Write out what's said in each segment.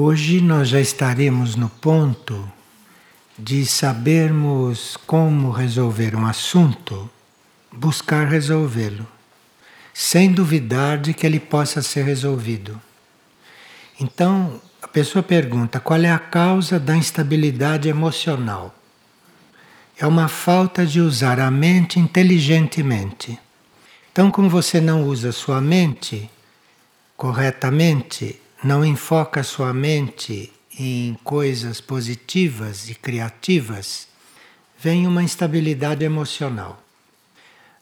Hoje nós já estaremos no ponto de sabermos como resolver um assunto, buscar resolvê-lo, sem duvidar de que ele possa ser resolvido. Então, a pessoa pergunta qual é a causa da instabilidade emocional. É uma falta de usar a mente inteligentemente. Então, como você não usa sua mente corretamente, não enfoca sua mente em coisas positivas e criativas, vem uma instabilidade emocional.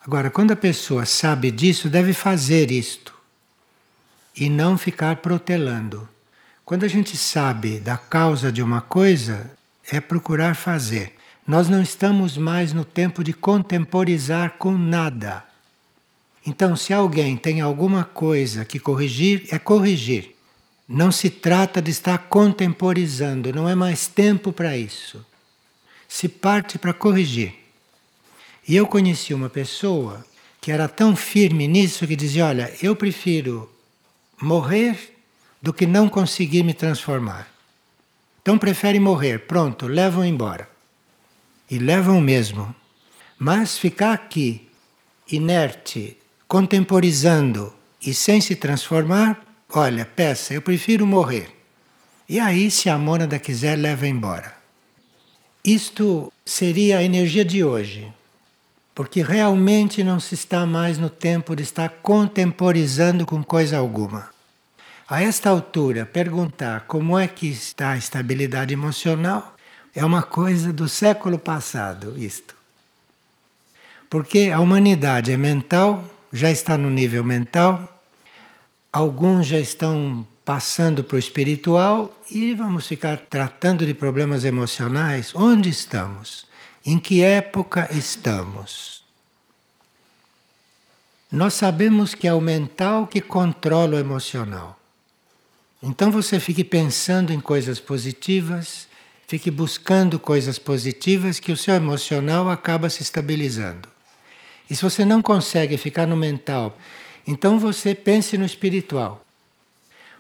Agora, quando a pessoa sabe disso, deve fazer isto e não ficar protelando. Quando a gente sabe da causa de uma coisa, é procurar fazer. Nós não estamos mais no tempo de contemporizar com nada. Então, se alguém tem alguma coisa que corrigir, é corrigir. Não se trata de estar contemporizando, não é mais tempo para isso. Se parte para corrigir. E eu conheci uma pessoa que era tão firme nisso que dizia: Olha, eu prefiro morrer do que não conseguir me transformar. Então prefere morrer, pronto, levam embora. E levam mesmo. Mas ficar aqui, inerte, contemporizando e sem se transformar, olha, peça, eu prefiro morrer. E aí, se a mônada quiser, leva embora. Isto seria a energia de hoje, porque realmente não se está mais no tempo de estar contemporizando com coisa alguma. A esta altura, perguntar como é que está a estabilidade emocional é uma coisa do século passado, isto. Porque a humanidade é mental, já está no nível mental, alguns já estão passando para o espiritual e vamos ficar tratando de problemas emocionais. Onde estamos? Em que época estamos? Nós sabemos que é o mental que controla o emocional. Então você fique pensando em coisas positivas, fique buscando coisas positivas que o seu emocional acaba se estabilizando. E se você não consegue ficar no mental, então você pense no espiritual.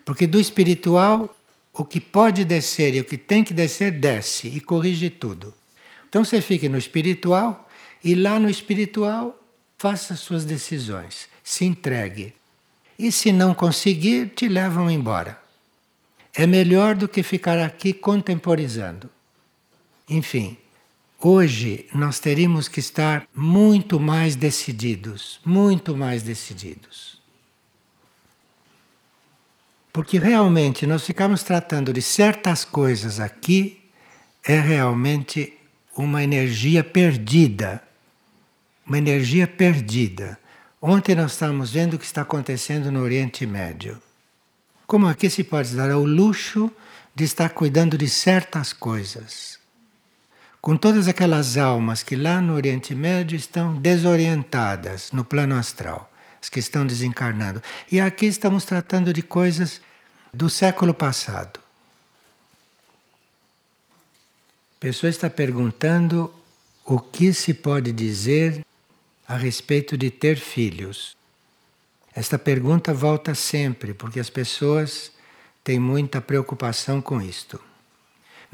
Porque do espiritual, o que pode descer e o que tem que descer, desce e corrige tudo. Então você fique no espiritual e lá no espiritual faça suas decisões, se entregue. E se não conseguir, te levam embora. É melhor do que ficar aqui contemporizando. Enfim, Hoje nós teríamos que estar muito mais decididos, muito mais decididos. Porque realmente nós ficamos tratando de certas coisas aqui, é realmente uma energia perdida. Uma energia perdida. Ontem nós estávamos vendo o que está acontecendo no Oriente Médio. Como aqui se pode dar ao luxo de estar cuidando de certas coisas com todas aquelas almas que lá no Oriente Médio estão desorientadas no plano astral, as que estão desencarnando. E aqui estamos tratando de coisas do século passado. A pessoa está perguntando o que se pode dizer a respeito de ter filhos. Esta pergunta volta sempre, porque as pessoas têm muita preocupação com isto.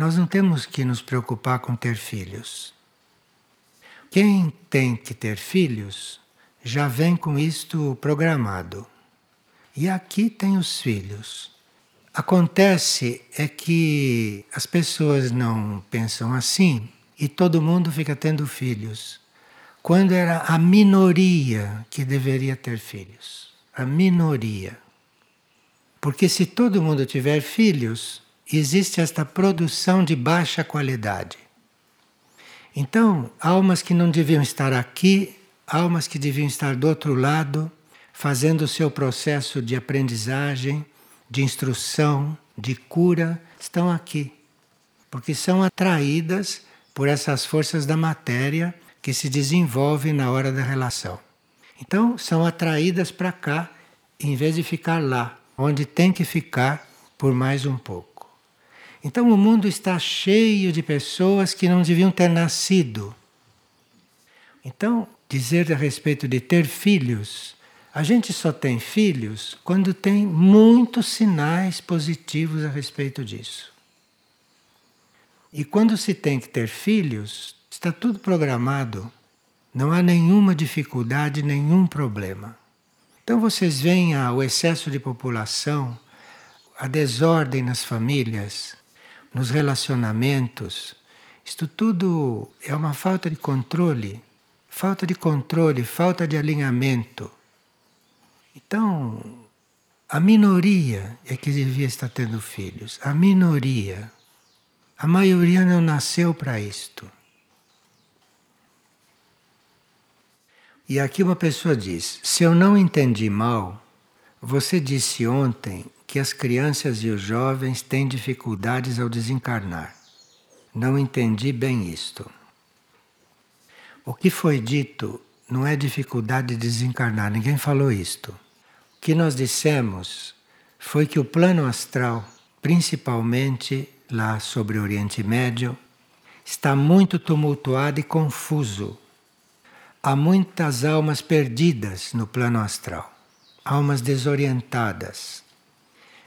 Nós não temos que nos preocupar com ter filhos. Quem tem que ter filhos já vem com isto programado. E aqui tem os filhos. Acontece é que as pessoas não pensam assim e todo mundo fica tendo filhos. Quando era a minoria que deveria ter filhos. A minoria. Porque se todo mundo tiver filhos, existe esta produção de baixa qualidade. Então, almas que não deviam estar aqui, almas que deviam estar do outro lado, fazendo o seu processo de aprendizagem, de instrução, de cura, estão aqui. Porque são atraídas por essas forças da matéria que se desenvolvem na hora da relação. Então, são atraídas para cá, em vez de ficar lá, onde tem que ficar por mais um pouco. Então o mundo está cheio de pessoas que não deviam ter nascido. Então, dizer a respeito de ter filhos, A gente só tem filhos quando tem muitos sinais positivos a respeito disso. E quando se tem que ter filhos, está tudo programado. Não há nenhuma dificuldade, nenhum problema. Então vocês veem ah, o excesso de população, a desordem nas famílias, nos relacionamentos. Isto tudo é uma falta de controle, falta de controle, falta de alinhamento. Então, a minoria é que devia estar tendo filhos, a minoria. A maioria não nasceu para isto. E aqui uma pessoa diz: se eu não entendi mal, você disse ontem que as crianças e os jovens têm dificuldades ao desencarnar. Não entendi bem isto. O que foi dito não é dificuldade de desencarnar, ninguém falou isto. O que nós dissemos foi que o plano astral, principalmente lá sobre o Oriente Médio, está muito tumultuado e confuso. Há muitas almas perdidas no plano astral, almas desorientadas.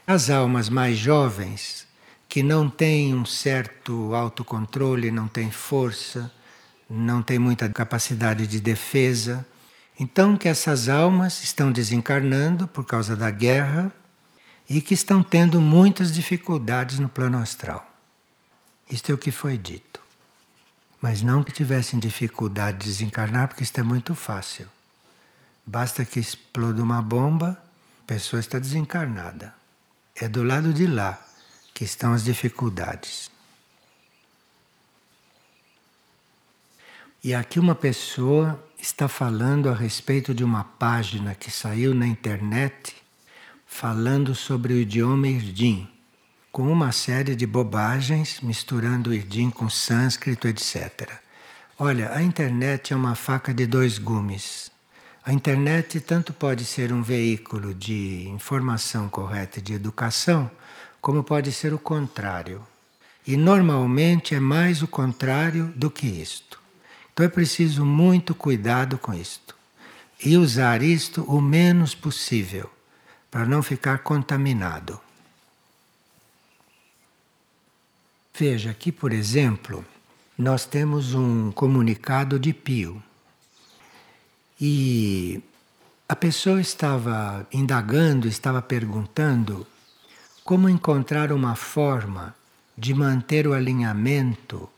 As almas mais jovens, que não têm um certo autocontrole, não têm força, não têm muita capacidade de defesa, então que essas almas estão desencarnando por causa da guerra e que estão tendo muitas dificuldades no plano astral. Isto é o que foi dito. Mas não que tivessem dificuldade de desencarnar, porque isto é muito fácil. Basta que exploda uma bomba, a pessoa está desencarnada. É do lado de lá que estão as dificuldades. E aqui uma pessoa está falando a respeito de uma página que saiu na internet falando sobre o idioma Irdim, com uma série de bobagens misturando Irdim com sânscrito, etc. Olha, a internet é uma faca de dois gumes. A internet tanto pode ser um veículo de informação correta e de educação, como pode ser o contrário. E normalmente é mais o contrário do que isto. Então é preciso muito cuidado com isto. E usar isto o menos possível, para não ficar contaminado. Veja aqui, por exemplo, nós temos um comunicado de Pio. E a pessoa estava indagando, estava perguntando como encontrar uma forma de manter o alinhamento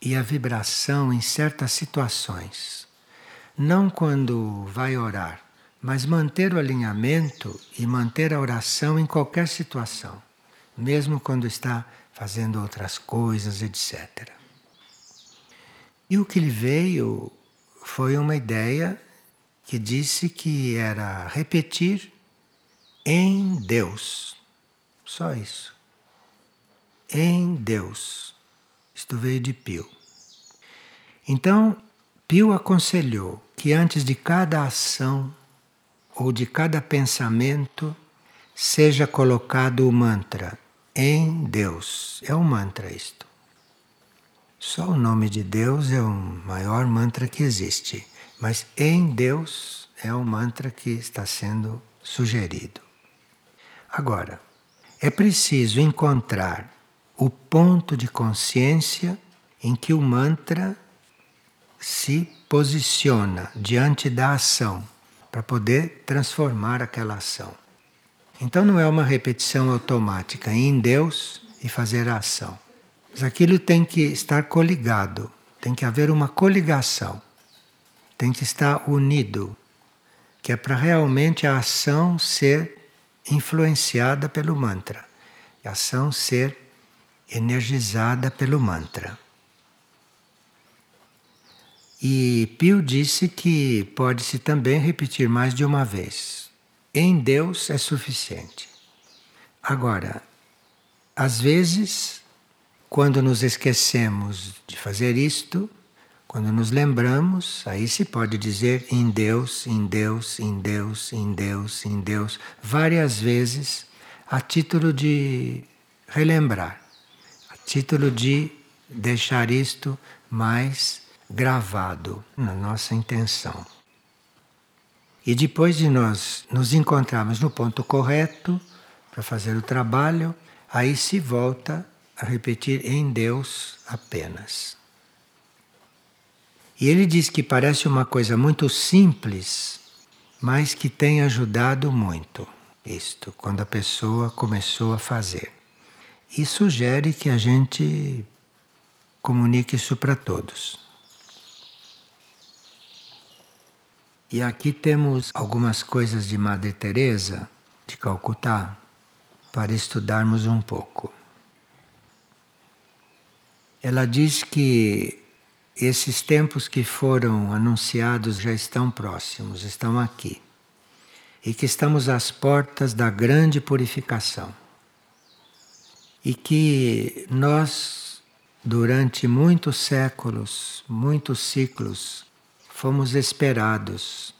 e a vibração em certas situações. Não quando vai orar, mas manter o alinhamento e manter a oração em qualquer situação, mesmo quando está fazendo outras coisas, etc. E o que lhe veio foi uma ideia que disse que era repetir em Deus. Só isso. Em Deus. Isto veio de Pio. Então, Pio aconselhou que antes de cada ação ou de cada pensamento seja colocado o mantra em Deus. É um mantra isto. Só o nome de Deus é o maior mantra que existe. Mas em Deus é o mantra que está sendo sugerido. Agora, é preciso encontrar o ponto de consciência em que o mantra se posiciona diante da ação para poder transformar aquela ação. Então não é uma repetição automática em Deus e fazer a ação. Mas aquilo tem que estar coligado, tem que haver uma coligação tem que estar unido, que é para realmente a ação ser influenciada pelo mantra, a ação ser energizada pelo mantra. E Pio disse que pode-se também repetir mais de uma vez. Em Deus é suficiente. Agora, às vezes, quando nos esquecemos de fazer isto, quando nos lembramos, aí se pode dizer em Deus, em Deus, em Deus, em Deus, em Deus, várias vezes, a título de relembrar, a título de deixar isto mais gravado na nossa intenção. E depois de nós nos encontrarmos no ponto correto para fazer o trabalho, aí se volta a repetir em Deus apenas. E ele diz que parece uma coisa muito simples, mas que tem ajudado muito isto, quando a pessoa começou a fazer. E sugere que a gente comunique isso para todos. E aqui temos algumas coisas de Madre Teresa de Calcutá para estudarmos um pouco. Ela diz que esses tempos que foram anunciados já estão próximos, estão aqui. E que estamos às portas da grande purificação. E que nós, durante muitos séculos, muitos ciclos, fomos esperados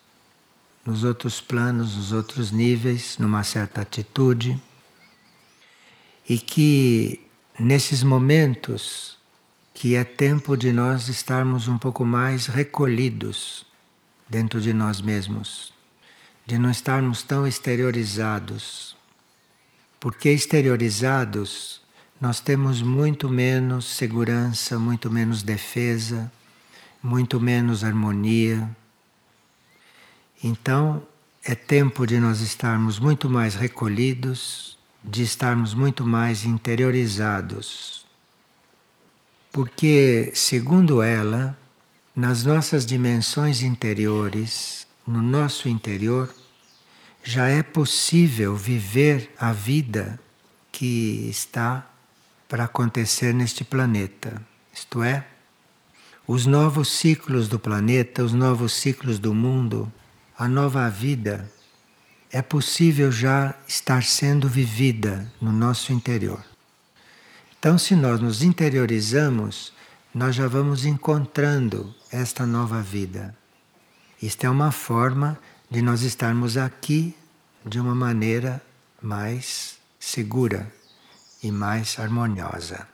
nos outros planos, nos outros níveis, numa certa atitude. E que nesses momentos que é tempo de nós estarmos um pouco mais recolhidos dentro de nós mesmos, de não estarmos tão exteriorizados. Porque exteriorizados nós temos muito menos segurança, muito menos defesa, muito menos harmonia. Então, é tempo de nós estarmos muito mais recolhidos, de estarmos muito mais interiorizados porque, segundo ela, nas nossas dimensões interiores, no nosso interior, já é possível viver a vida que está para acontecer neste planeta. Isto é, os novos ciclos do planeta, os novos ciclos do mundo, a nova vida é possível já estar sendo vivida no nosso interior. Então, se nós nos interiorizamos, nós já vamos encontrando esta nova vida. Isto é uma forma de nós estarmos aqui de uma maneira mais segura e mais harmoniosa.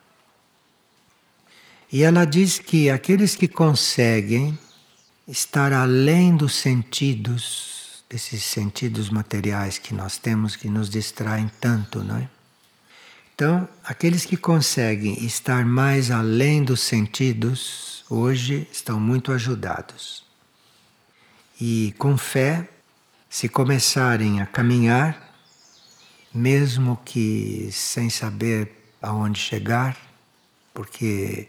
E ela diz que aqueles que conseguem estar além dos sentidos, desses sentidos materiais que nós temos que nos distraem tanto, não é? Então, aqueles que conseguem estar mais além dos sentidos, hoje estão muito ajudados. E com fé, se começarem a caminhar, mesmo que sem saber aonde chegar, porque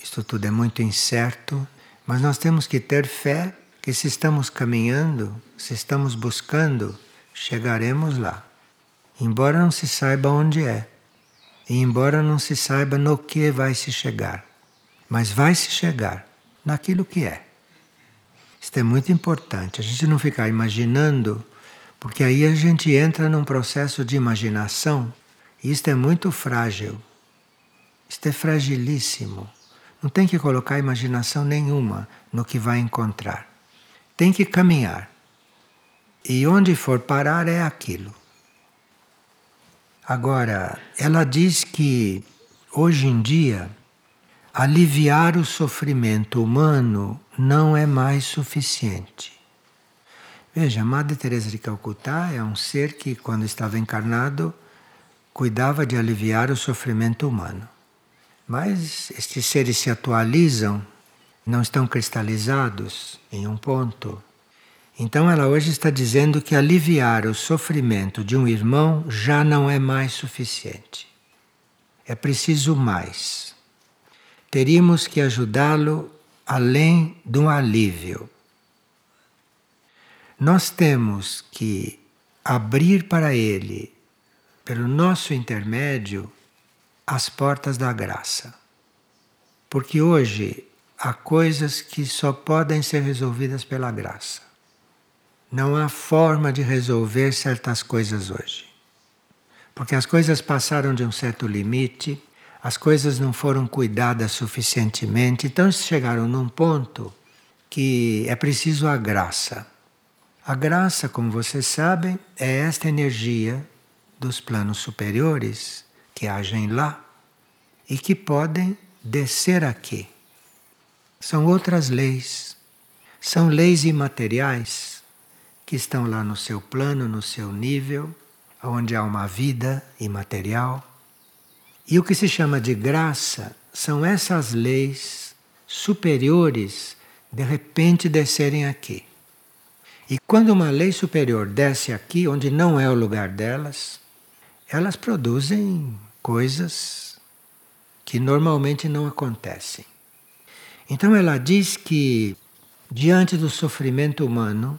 isto tudo é muito incerto, mas nós temos que ter fé que se estamos caminhando, se estamos buscando, chegaremos lá embora não se saiba onde é, e embora não se saiba no que vai se chegar, mas vai se chegar naquilo que é. Isto é muito importante, a gente não ficar imaginando, porque aí a gente entra num processo de imaginação, e isto é muito frágil. Isto é fragilíssimo. Não tem que colocar imaginação nenhuma no que vai encontrar. Tem que caminhar. E onde for parar é aquilo. Agora, ela diz que hoje em dia aliviar o sofrimento humano não é mais suficiente. Veja, Madre Teresa de Calcutá é um ser que quando estava encarnado cuidava de aliviar o sofrimento humano. Mas estes seres se atualizam, não estão cristalizados em um ponto então ela hoje está dizendo que aliviar o sofrimento de um irmão já não é mais suficiente. É preciso mais. Teríamos que ajudá-lo além do alívio. Nós temos que abrir para ele, pelo nosso intermédio, as portas da graça. Porque hoje há coisas que só podem ser resolvidas pela graça. Não há forma de resolver certas coisas hoje. Porque as coisas passaram de um certo limite, as coisas não foram cuidadas suficientemente, então chegaram num ponto que é preciso a graça. A graça, como vocês sabem, é esta energia dos planos superiores que agem lá e que podem descer aqui. São outras leis. São leis imateriais que estão lá no seu plano, no seu nível, onde há uma vida imaterial. E o que se chama de graça são essas leis superiores de repente descerem aqui. E quando uma lei superior desce aqui, onde não é o lugar delas, elas produzem coisas que normalmente não acontecem. Então ela diz que, diante do sofrimento humano,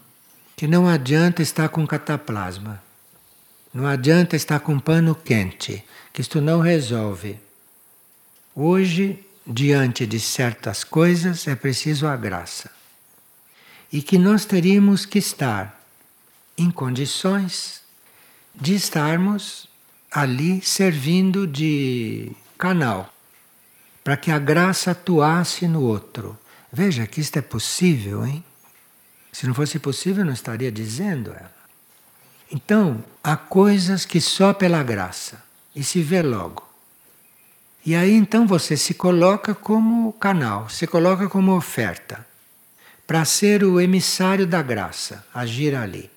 que não adianta estar com cataplasma, não adianta estar com pano quente, que isto não resolve. Hoje, diante de certas coisas, é preciso a graça e que nós teríamos que estar em condições de estarmos ali servindo de canal para que a graça atuasse no outro. Veja que isto é possível, hein? Se não fosse possível, não estaria dizendo ela. Então, há coisas que só pela graça e se vê logo. E aí então você se coloca como canal, se coloca como oferta para ser o emissário da graça, agir ali.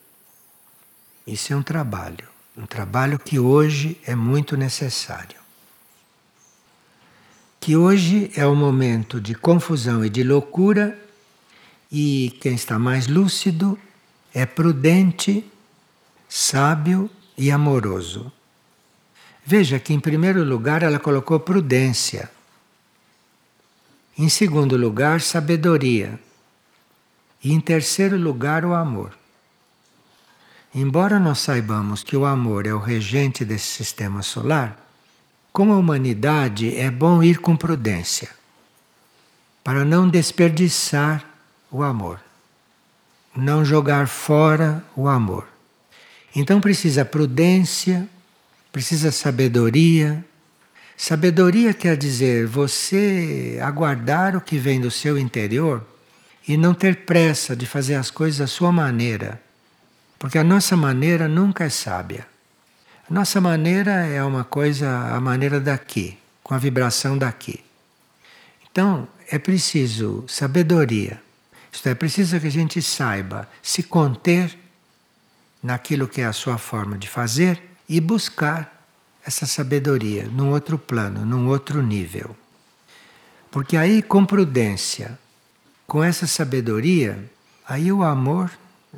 Isso é um trabalho, um trabalho que hoje é muito necessário. Que hoje é um momento de confusão e de loucura, e quem está mais lúcido é prudente, sábio e amoroso. Veja que, em primeiro lugar, ela colocou prudência. Em segundo lugar, sabedoria. E em terceiro lugar, o amor. Embora nós saibamos que o amor é o regente desse sistema solar, como a humanidade é bom ir com prudência, para não desperdiçar o amor, não jogar fora o amor. Então precisa prudência, precisa sabedoria. Sabedoria quer dizer você aguardar o que vem do seu interior e não ter pressa de fazer as coisas à sua maneira, porque a nossa maneira nunca é sábia. A nossa maneira é uma coisa, a maneira daqui, com a vibração daqui. Então, é preciso sabedoria. Isto é, preciso que a gente saiba se conter naquilo que é a sua forma de fazer e buscar essa sabedoria num outro plano, num outro nível. Porque aí, com prudência, com essa sabedoria, aí o amor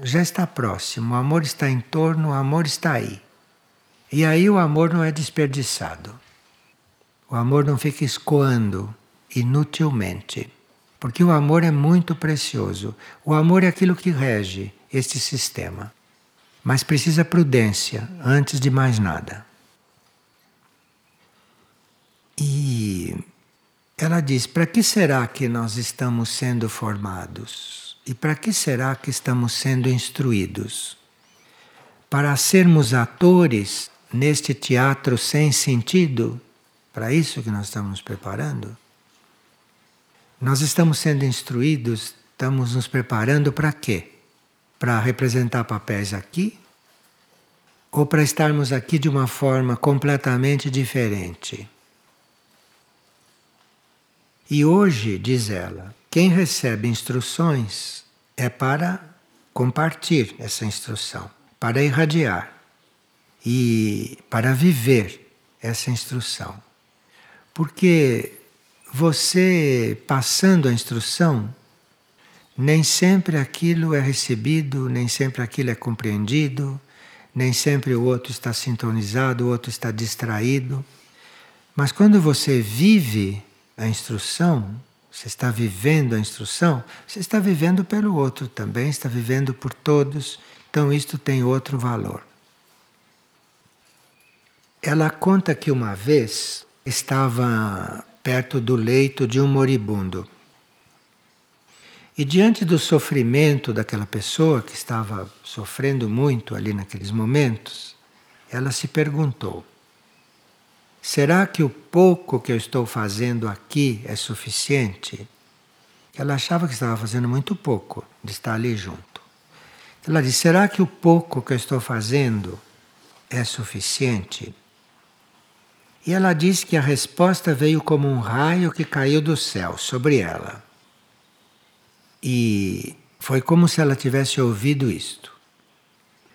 já está próximo, o amor está em torno, o amor está aí. E aí o amor não é desperdiçado. O amor não fica escoando inutilmente. Porque o amor é muito precioso. O amor é aquilo que rege este sistema. Mas precisa prudência antes de mais nada. E ela diz: para que será que nós estamos sendo formados? E para que será que estamos sendo instruídos? Para sermos atores neste teatro sem sentido? Para isso que nós estamos preparando? Nós estamos sendo instruídos, estamos nos preparando para quê? Para representar papéis aqui? Ou para estarmos aqui de uma forma completamente diferente? E hoje, diz ela, quem recebe instruções é para compartilhar essa instrução, para irradiar e para viver essa instrução. Porque você passando a instrução, nem sempre aquilo é recebido, nem sempre aquilo é compreendido, nem sempre o outro está sintonizado, o outro está distraído. Mas quando você vive a instrução, você está vivendo a instrução, você está vivendo pelo outro também, está vivendo por todos, então isto tem outro valor. Ela conta que uma vez estava perto do leito de um moribundo. E diante do sofrimento daquela pessoa que estava sofrendo muito ali naqueles momentos, ela se perguntou: Será que o pouco que eu estou fazendo aqui é suficiente? Ela achava que estava fazendo muito pouco de estar ali junto. Ela disse: Será que o pouco que eu estou fazendo é suficiente? E ela disse que a resposta veio como um raio que caiu do céu sobre ela. E foi como se ela tivesse ouvido isto.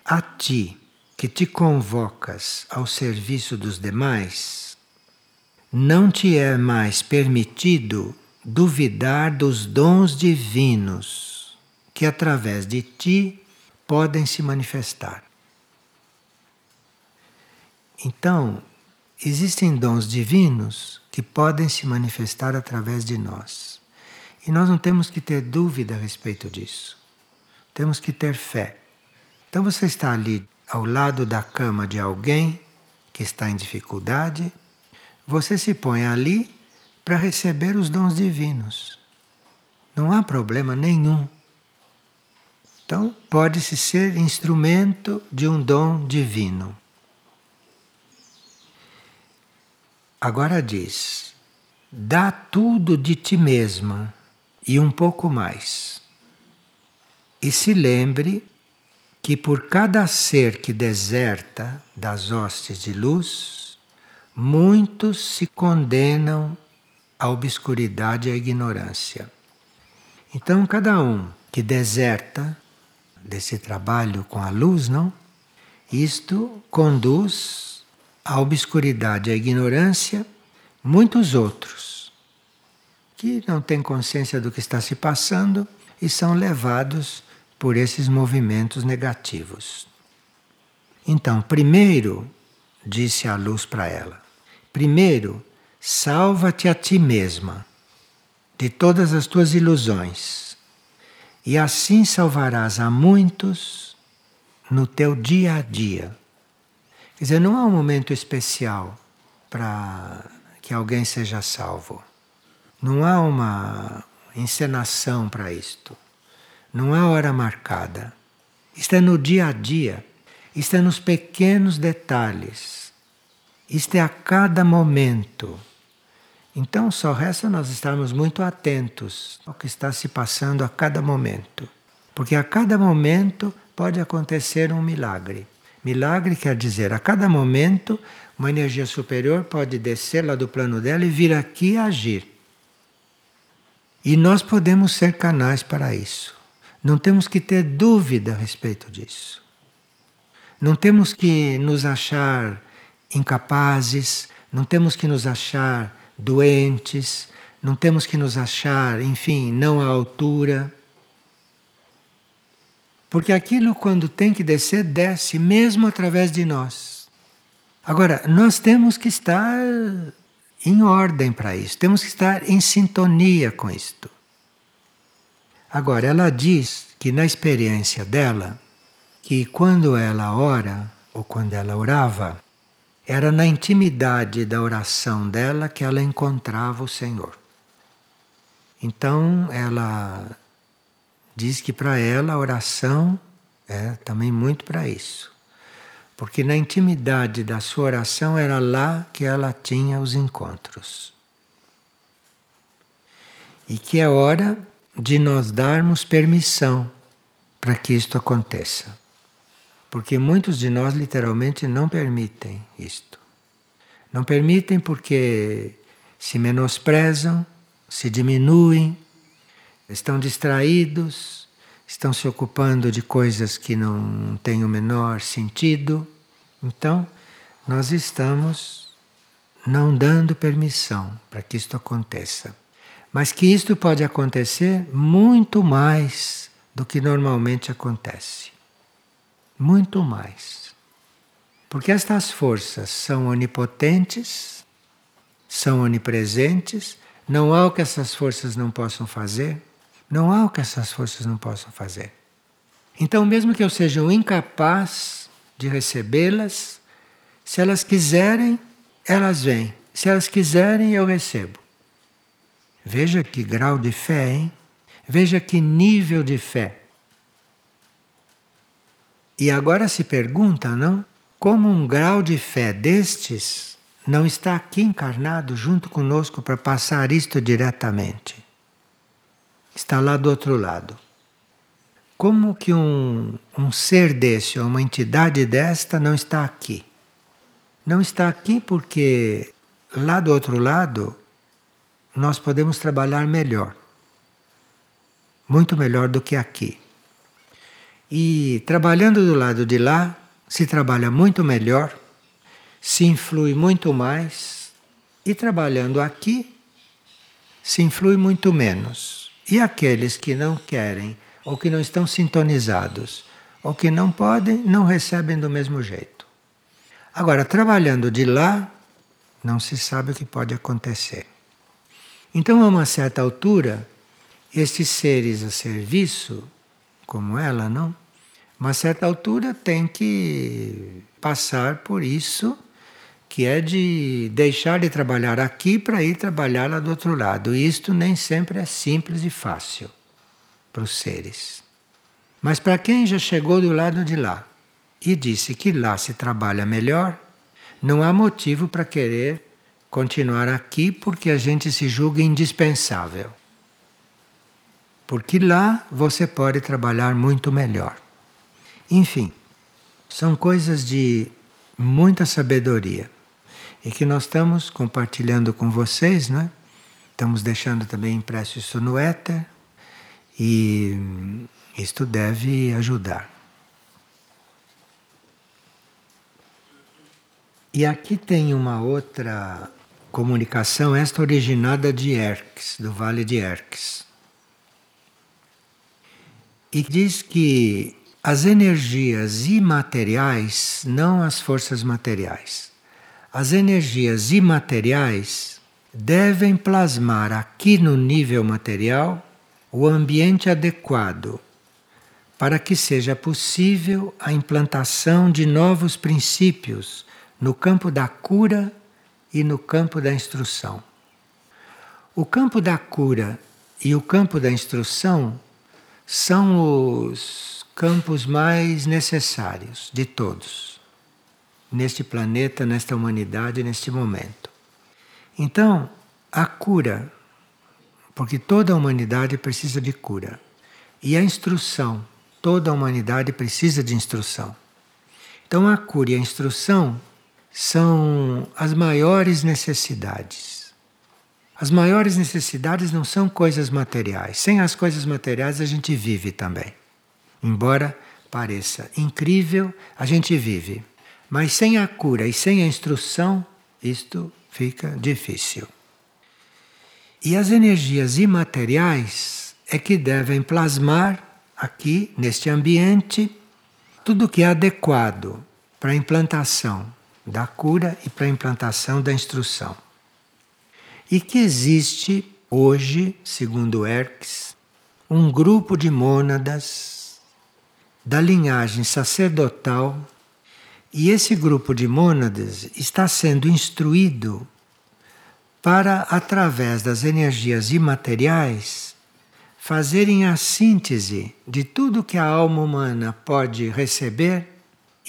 a ti, que te convocas ao serviço dos demais, não te é mais permitido duvidar dos dons divinos que através de ti podem se manifestar. Então, existem dons divinos que podem se manifestar através de nós. E nós não temos que ter dúvida a respeito disso. Temos que ter fé. Então você está ali ao lado da cama de alguém que está em dificuldade, você se põe ali para receber os dons divinos. Não há problema nenhum. Então, pode-se ser instrumento de um dom divino. Agora diz: dá tudo de ti mesma e um pouco mais. E se lembre que por cada ser que deserta das hostes de luz, muitos se condenam à obscuridade e à ignorância. Então, cada um que deserta desse trabalho com a luz, não? Isto conduz a obscuridade, a ignorância, muitos outros que não têm consciência do que está se passando e são levados por esses movimentos negativos. Então, primeiro, disse a luz para ela, primeiro, salva-te a ti mesma de todas as tuas ilusões, e assim salvarás a muitos no teu dia a dia. Quer dizer, não há um momento especial para que alguém seja salvo. Não há uma encenação para isto. Não há hora marcada. Isto é no dia a dia. Isto é nos pequenos detalhes. Isto é a cada momento. Então só resta nós estarmos muito atentos ao que está se passando a cada momento. Porque a cada momento pode acontecer um milagre. Milagre quer dizer, a cada momento, uma energia superior pode descer lá do plano dela e vir aqui agir. E nós podemos ser canais para isso. Não temos que ter dúvida a respeito disso. Não temos que nos achar incapazes, não temos que nos achar doentes, não temos que nos achar, enfim, não à altura. Porque aquilo, quando tem que descer, desce, mesmo através de nós. Agora, nós temos que estar em ordem para isso, temos que estar em sintonia com isto. Agora, ela diz que na experiência dela, que quando ela ora, ou quando ela orava, era na intimidade da oração dela que ela encontrava o Senhor. Então, ela diz que para ela a oração é também muito para isso. Porque na intimidade da sua oração era lá que ela tinha os encontros. E que é hora de nós darmos permissão para que isto aconteça. Porque muitos de nós literalmente não permitem isto. Não permitem porque se menosprezam, se diminuem, estão distraídos, estão se ocupando de coisas que não têm o menor sentido. Então, nós estamos não dando permissão para que isto aconteça. Mas que isto pode acontecer muito mais do que normalmente acontece. Muito mais. Porque estas forças são onipotentes, são onipresentes, não há o que essas forças não possam fazer. Não há o que essas forças não possam fazer. Então, mesmo que eu seja incapaz de recebê-las, se elas quiserem, elas vêm. Se elas quiserem, eu recebo. Veja que grau de fé, hein? Veja que nível de fé. E agora se pergunta, não? Como um grau de fé destes não está aqui encarnado junto conosco para passar isto diretamente? Está lá do outro lado. Como que um, um ser desse, uma entidade desta, não está aqui? Não está aqui porque lá do outro lado nós podemos trabalhar melhor. Muito melhor do que aqui. E trabalhando do lado de lá, se trabalha muito melhor, se influi muito mais, e trabalhando aqui, se influi muito menos. E aqueles que não querem, ou que não estão sintonizados, ou que não podem, não recebem do mesmo jeito. Agora, trabalhando de lá, não se sabe o que pode acontecer. Então, a uma certa altura, estes seres a serviço, como ela, não? Uma certa altura tem que passar por isso, que é de deixar de trabalhar aqui para ir trabalhar lá do outro lado. E isto nem sempre é simples e fácil para os seres. Mas para quem já chegou do lado de lá e disse que lá se trabalha melhor, não há motivo para querer continuar aqui porque a gente se julga indispensável. Porque lá você pode trabalhar muito melhor. Enfim, são coisas de muita sabedoria e que nós estamos compartilhando com vocês, né? Estamos deixando também impresso isso no éter e isto deve ajudar. E aqui tem uma outra comunicação esta originada de Erques, do Vale de Erques. E diz que as energias imateriais, não as forças materiais, as energias imateriais devem plasmar aqui no nível material o ambiente adequado para que seja possível a implantação de novos princípios no campo da cura e no campo da instrução. O campo da cura e o campo da instrução são os campos mais necessários de todos neste planeta, nesta humanidade, neste momento. Então, a cura, porque toda a humanidade precisa de cura, e a instrução, toda a humanidade precisa de instrução. Então, a cura e a instrução são as maiores necessidades. As maiores necessidades não são coisas materiais. Sem as coisas materiais a gente vive também. Embora pareça incrível, a gente vive. Mas sem a cura e sem a instrução, isto fica difícil. E as energias imateriais é que devem plasmar aqui, neste ambiente, tudo que é adequado para a implantação da cura e para a implantação da instrução. E que existe hoje, segundo Erx, um grupo de mônadas da linhagem sacerdotal, e esse grupo de mônadas está sendo instruído para, através das energias imateriais, fazerem a síntese de tudo que a alma humana pode receber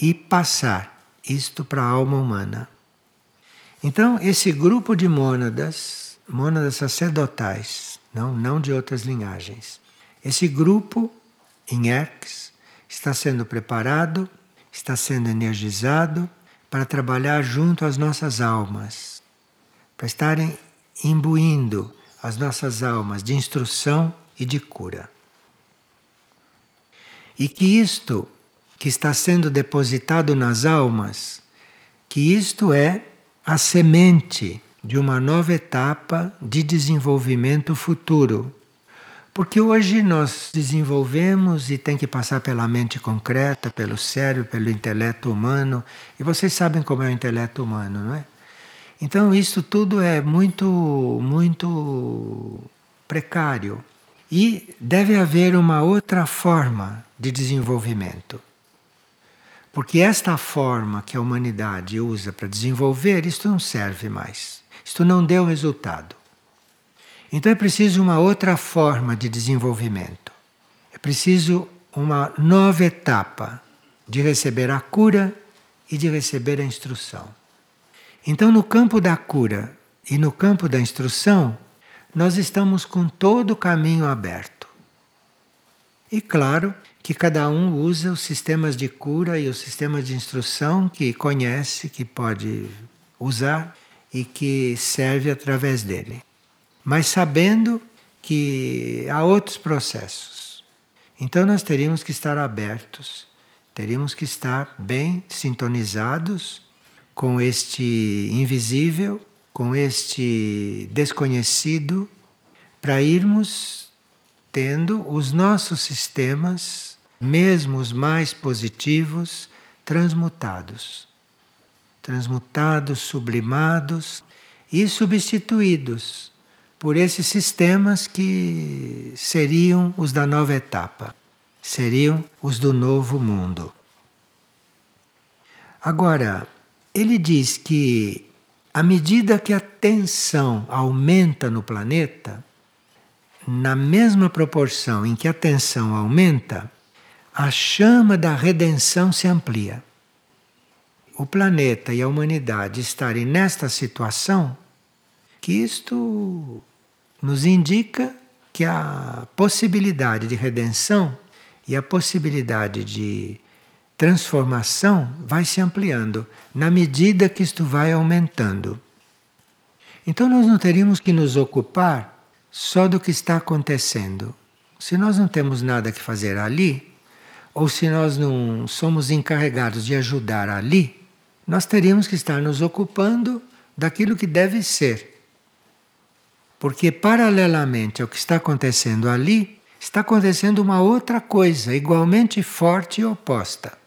e passar isto para a alma humana. Então, esse grupo de mônadas, mônadas sacerdotais, não, não de outras linhagens, esse grupo em Erx está sendo preparado, está sendo energizado para trabalhar junto às nossas almas, para estarem imbuindo as nossas almas de instrução e de cura. E que isto que está sendo depositado nas almas, que isto é a semente de uma nova etapa de desenvolvimento futuro. Porque hoje nós desenvolvemos e tem que passar pela mente concreta, pelo cérebro, pelo intelecto humano, e vocês sabem como é o intelecto humano, não é? Então isso tudo é muito muito precário e deve haver uma outra forma de desenvolvimento. Porque esta forma que a humanidade usa para desenvolver, isto não serve mais. Isto não deu resultado. Então é preciso uma outra forma de desenvolvimento. É preciso uma nova etapa de receber a cura e de receber a instrução. Então, no campo da cura e no campo da instrução, nós estamos com todo o caminho aberto. E claro que cada um usa os sistemas de cura e os sistemas de instrução que conhece, que pode usar e que serve através dele. Mas sabendo que há outros processos Então nós teríamos que estar abertos, teríamos que estar bem sintonizados com este invisível, com este desconhecido, para irmos tendo os nossos sistemas, mesmo os mais positivos, transmutados. Transmutados, sublimados e substituídos por esses sistemas que seriam os da nova etapa, seriam os do novo mundo. Agora, ele diz que à medida que a tensão aumenta no planeta, na mesma proporção em que a tensão aumenta, a chama da redenção se amplia. O planeta e a humanidade estarem nesta situação que isto nos indica que a possibilidade de redenção e a possibilidade de transformação vai se ampliando na medida que isto vai aumentando. Então nós não teríamos que nos ocupar só do que está acontecendo. Se nós não temos nada que fazer ali, ou se nós não somos encarregados de ajudar ali, nós teríamos que estar nos ocupando daquilo que deve ser porque, paralelamente ao que está acontecendo ali, está acontecendo uma outra coisa igualmente forte e oposta.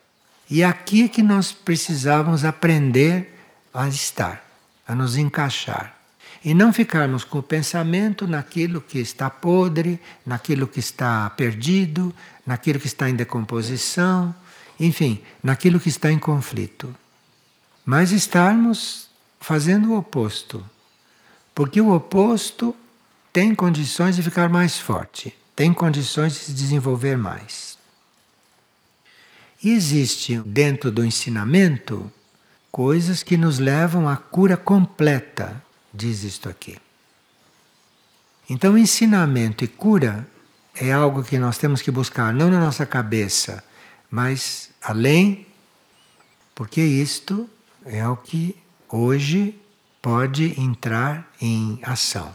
E aqui é que nós precisávamos aprender a estar, a nos encaixar. E não ficarmos com o pensamento naquilo que está podre, naquilo que está perdido, naquilo que está em decomposição, enfim, naquilo que está em conflito. Mas estarmos fazendo o oposto, porque o oposto tem condições de ficar mais forte, tem condições de se desenvolver mais. E existe dentro do ensinamento coisas que nos levam à cura completa, diz isto aqui. Então, ensinamento e cura é algo que nós temos que buscar não na nossa cabeça, mas além, porque isto é o que hoje pode entrar em ação.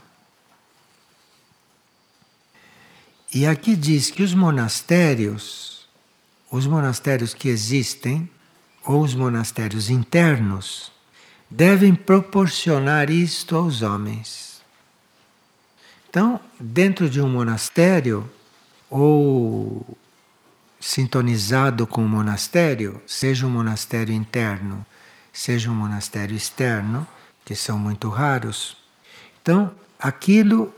E aqui diz que os monastérios, os monastérios que existem, ou os monastérios internos, devem proporcionar isto aos homens. Então, dentro de um monastério, ou sintonizado com o monastério, seja um monastério interno, seja um monastério externo, que são muito raros. Então, aquilo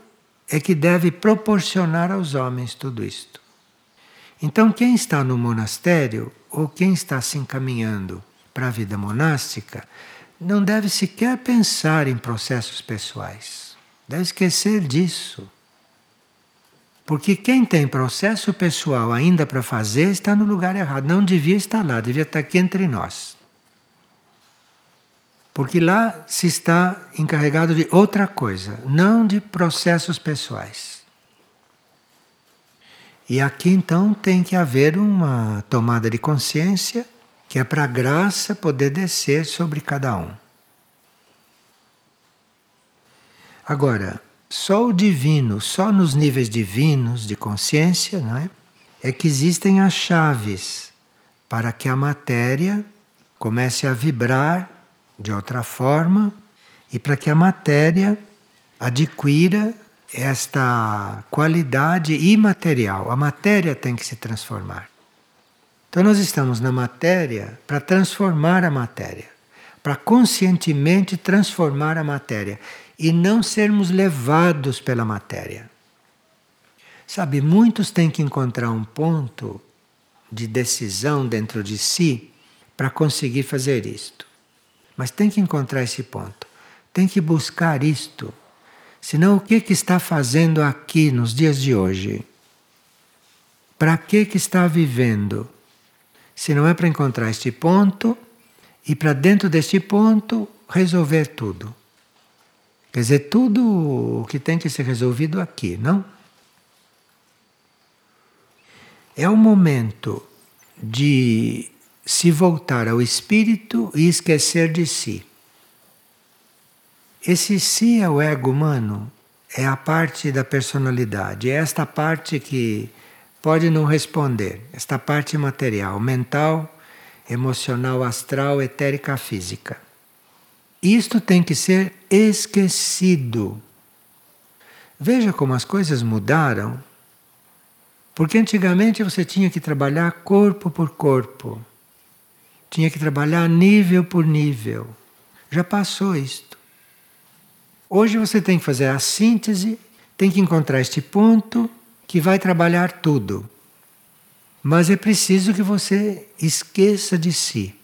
é que deve proporcionar aos homens tudo isto. Então, quem está no monastério ou quem está se encaminhando para a vida monástica não deve sequer pensar em processos pessoais. Deve esquecer disso. Porque quem tem processo pessoal ainda para fazer está no lugar errado. Não devia estar lá, devia estar aqui entre nós. Porque lá se está encarregado de outra coisa, não de processos pessoais. E aqui então tem que haver uma tomada de consciência que é para a graça poder descer sobre cada um. Agora, só o divino, só nos níveis divinos de consciência, não é? É que existem as chaves para que a matéria comece a vibrar de outra forma e para que a matéria adquira esta qualidade imaterial. A matéria tem que se transformar. Então, nós estamos na matéria para transformar a matéria, para conscientemente transformar a matéria e não sermos levados pela matéria. Sabe, muitos têm que encontrar um ponto de decisão dentro de si para conseguir fazer isto. Mas tem que encontrar esse ponto. Tem que buscar isto. Senão, o que, que está fazendo aqui nos dias de hoje? Para que, que está vivendo? Se não é para encontrar este ponto e para dentro deste ponto resolver tudo. Quer dizer, tudo o que tem que ser resolvido aqui, não? É o momento de se voltar ao espírito e esquecer de si. Esse si é o ego humano, é a parte da personalidade, é esta parte que pode não responder. Esta parte material, mental, emocional, astral, etérica, física. Isto tem que ser esquecido. Veja como as coisas mudaram. Porque antigamente você tinha que trabalhar corpo por corpo. Tinha que trabalhar nível por nível. Já passou isto. Hoje você tem que fazer a síntese, tem que encontrar este ponto que vai trabalhar tudo. Mas é preciso que você esqueça de si.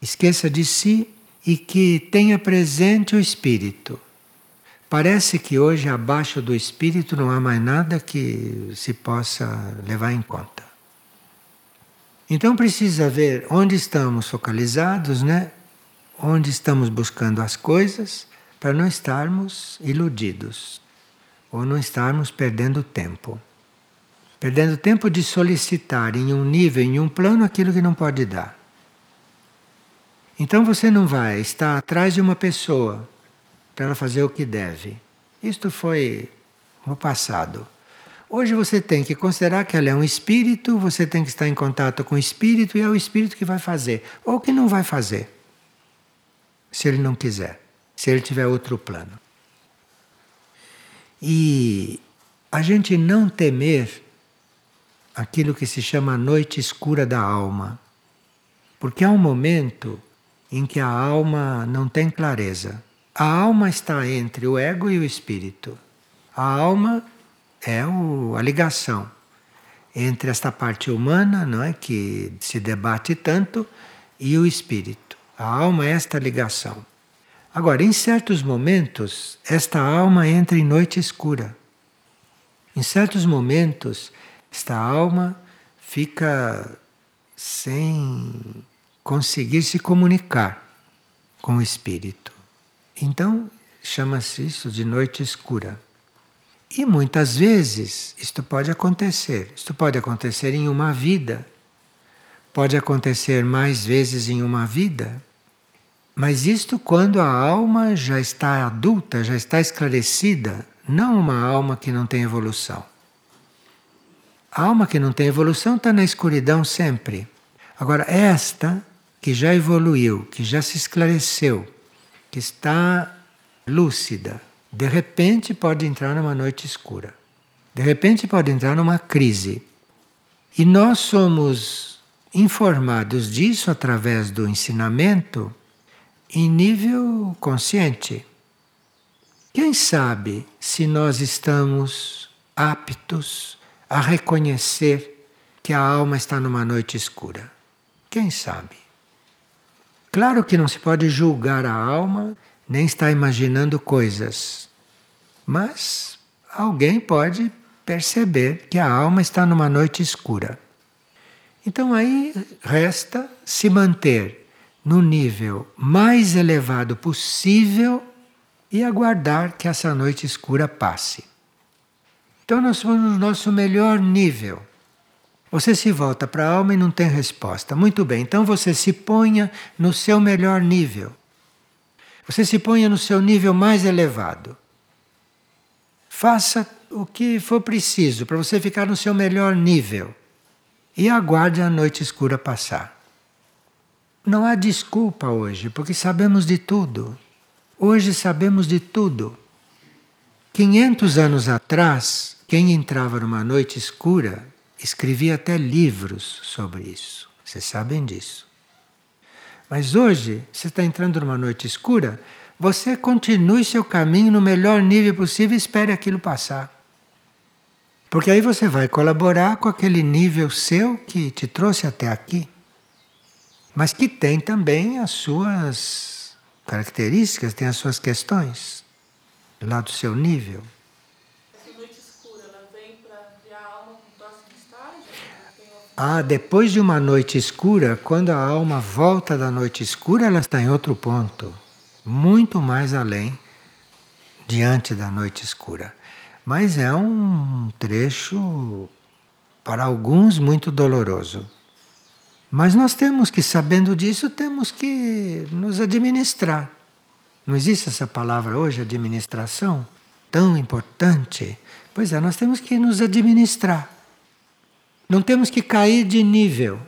Esqueça de si e que tenha presente o espírito. Parece que hoje, abaixo do espírito, não há mais nada que se possa levar em conta. Então precisa ver onde estamos focalizados, né? Onde estamos buscando as coisas para não estarmos iludidos ou não estarmos perdendo tempo. Perdendo tempo de solicitar em um nível, em um plano, aquilo que não pode dar. Então você não vai estar atrás de uma pessoa para ela fazer o que deve. Isto foi no passado. Hoje você tem que considerar que ela é um espírito, você tem que estar em contato com o espírito e é o espírito que vai fazer, ou que não vai fazer, se ele não quiser se ele tiver outro plano. E a gente não temer aquilo que se chama a noite escura da alma. Porque há um momento em que a alma não tem clareza. A alma está entre o ego e o espírito. A alma é o, a ligação entre esta parte humana, não é, que se debate tanto, e o espírito. A alma é esta ligação. Agora, em certos momentos, esta alma entra em noite escura. Em certos momentos, esta alma fica sem conseguir se comunicar com o espírito. Então, chama-se isso de noite escura. E muitas vezes isto pode acontecer. Isto pode acontecer em uma vida, pode acontecer mais vezes em uma vida. Mas isto quando a alma já está adulta, já está esclarecida, não uma alma que não tem evolução. A alma que não tem evolução está na escuridão sempre. Agora, esta que já evoluiu, que já se esclareceu, que está lúcida, de repente pode entrar numa noite escura. De repente pode entrar numa crise. E nós somos informados disso através do ensinamento em nível consciente. Quem sabe se nós estamos aptos a reconhecer que a alma está numa noite escura? Quem sabe? Claro que não se pode julgar a alma, nem estar imaginando coisas. Mas alguém pode perceber que a alma está numa noite escura. Então aí resta se manter no nível mais elevado possível e aguardar que essa noite escura passe. Então nós somos no nosso melhor nível. Você se volta para a alma e não tem resposta. Muito bem, então você se ponha no seu melhor nível. Você se ponha no seu nível mais elevado. Faça o que for preciso para você ficar no seu melhor nível. E aguarde a noite escura passar. Não há desculpa hoje, porque sabemos de tudo. Hoje sabemos de tudo. 500 anos atrás, quem entrava numa noite escura escrevia até livros sobre isso. Vocês sabem disso. Mas hoje, você está entrando numa noite escura, você continue seu caminho no melhor nível possível e espere aquilo passar. Porque aí você vai colaborar com aquele nível seu que te trouxe até aqui mas que tem também as suas características, tem as suas questões, lá do seu nível. Essa noite escura, ela vem para criar a alma com próximo estágio? Ah, depois de uma noite escura, quando a alma volta da noite escura, ela está em outro ponto, muito mais além, diante da noite escura. Mas é um trecho, para alguns, muito doloroso. Mas nós temos que, sabendo disso, temos que nos administrar. Não existe essa palavra hoje, administração, tão importante? Pois é, nós temos que nos administrar. Não temos que cair de nível.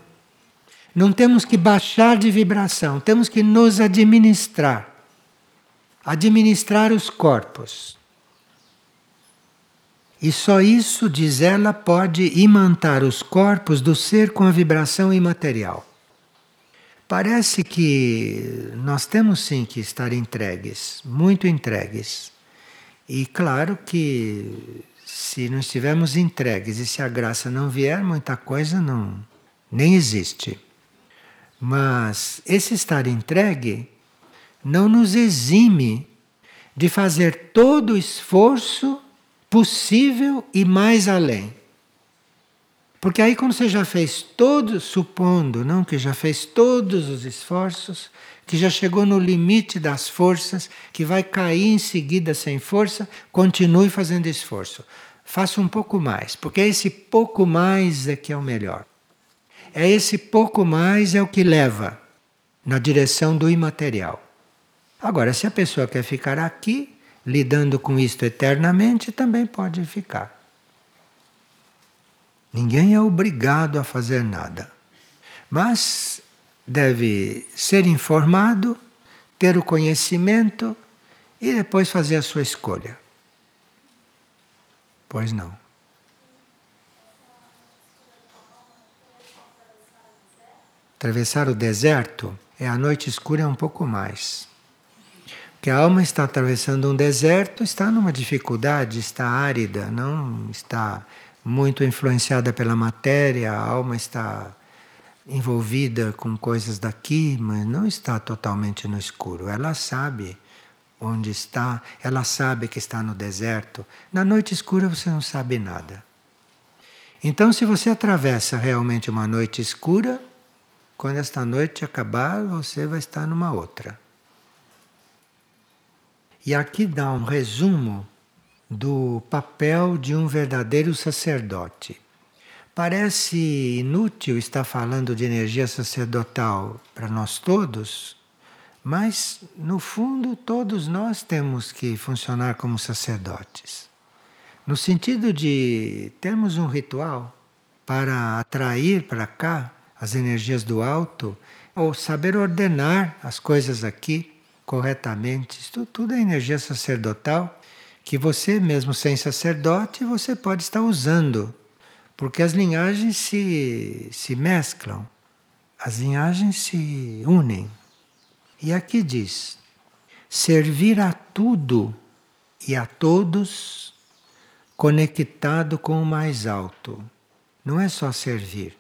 Não temos que baixar de vibração, temos que nos administrar. Administrar os corpos. E só isso, diz ela, pode imantar os corpos do ser com a vibração imaterial. Parece que nós temos sim que estar entregues, muito entregues. E claro que se não estivermos entregues e se a graça não vier, muita coisa não nem existe. Mas esse estar entregue não nos exime de fazer todo o esforço possível e mais além. Porque aí quando você já fez todo, supondo, não que já fez todos os esforços, que já chegou no limite das forças, que vai cair em seguida sem força, continue fazendo esforço. Faça um pouco mais, porque esse pouco mais é que é o melhor. É esse pouco mais é o que leva na direção do imaterial. Agora, se a pessoa quer ficar aqui, lidando com isto eternamente, também pode ficar. Ninguém é obrigado a fazer nada. Mas deve ser informado, ter o conhecimento e depois fazer a sua escolha. Pois não. Atravessar o deserto é a noite escura um pouco mais que a alma está atravessando um deserto, está numa dificuldade, está árida, não está muito influenciada pela matéria, a alma está envolvida com coisas daqui, mas não está totalmente no escuro. Ela sabe onde está, ela sabe que está no deserto. Na noite escura você não sabe nada. Então, se você atravessa realmente uma noite escura, quando esta noite acabar, você vai estar numa outra. E aqui dá um resumo do papel de um verdadeiro sacerdote. Parece inútil estar falando de energia sacerdotal para nós todos, mas no fundo todos nós temos que funcionar como sacerdotes. No sentido de termos um ritual para atrair para cá as energias do alto, ou saber ordenar as coisas aqui corretamente. Isso tudo é energia sacerdotal que você, mesmo sem sacerdote, você pode estar usando. Porque as linhagens se, se mesclam, as linhagens se unem. E aqui diz: servir a tudo e a todos conectado com o mais alto. Não é só servir,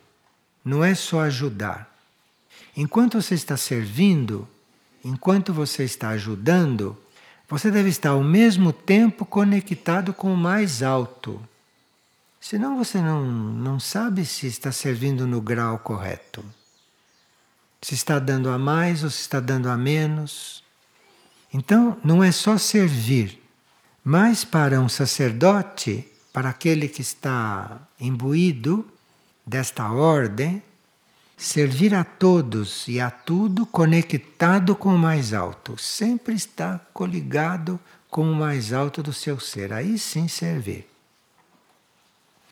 não é só ajudar. Enquanto você está servindo, enquanto você está ajudando, você deve estar ao mesmo tempo conectado com o mais alto. Senão você não, não sabe se está servindo no grau correto. Se está dando a mais ou se está dando a menos. Então, não é só servir, mas para um sacerdote, para aquele que está imbuído desta ordem, Servir a todos e a tudo conectado com o mais alto. Sempre está coligado com o mais alto do seu ser. Aí sim servir.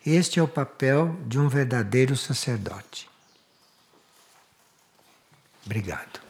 Este é o papel de um verdadeiro sacerdote. Obrigado.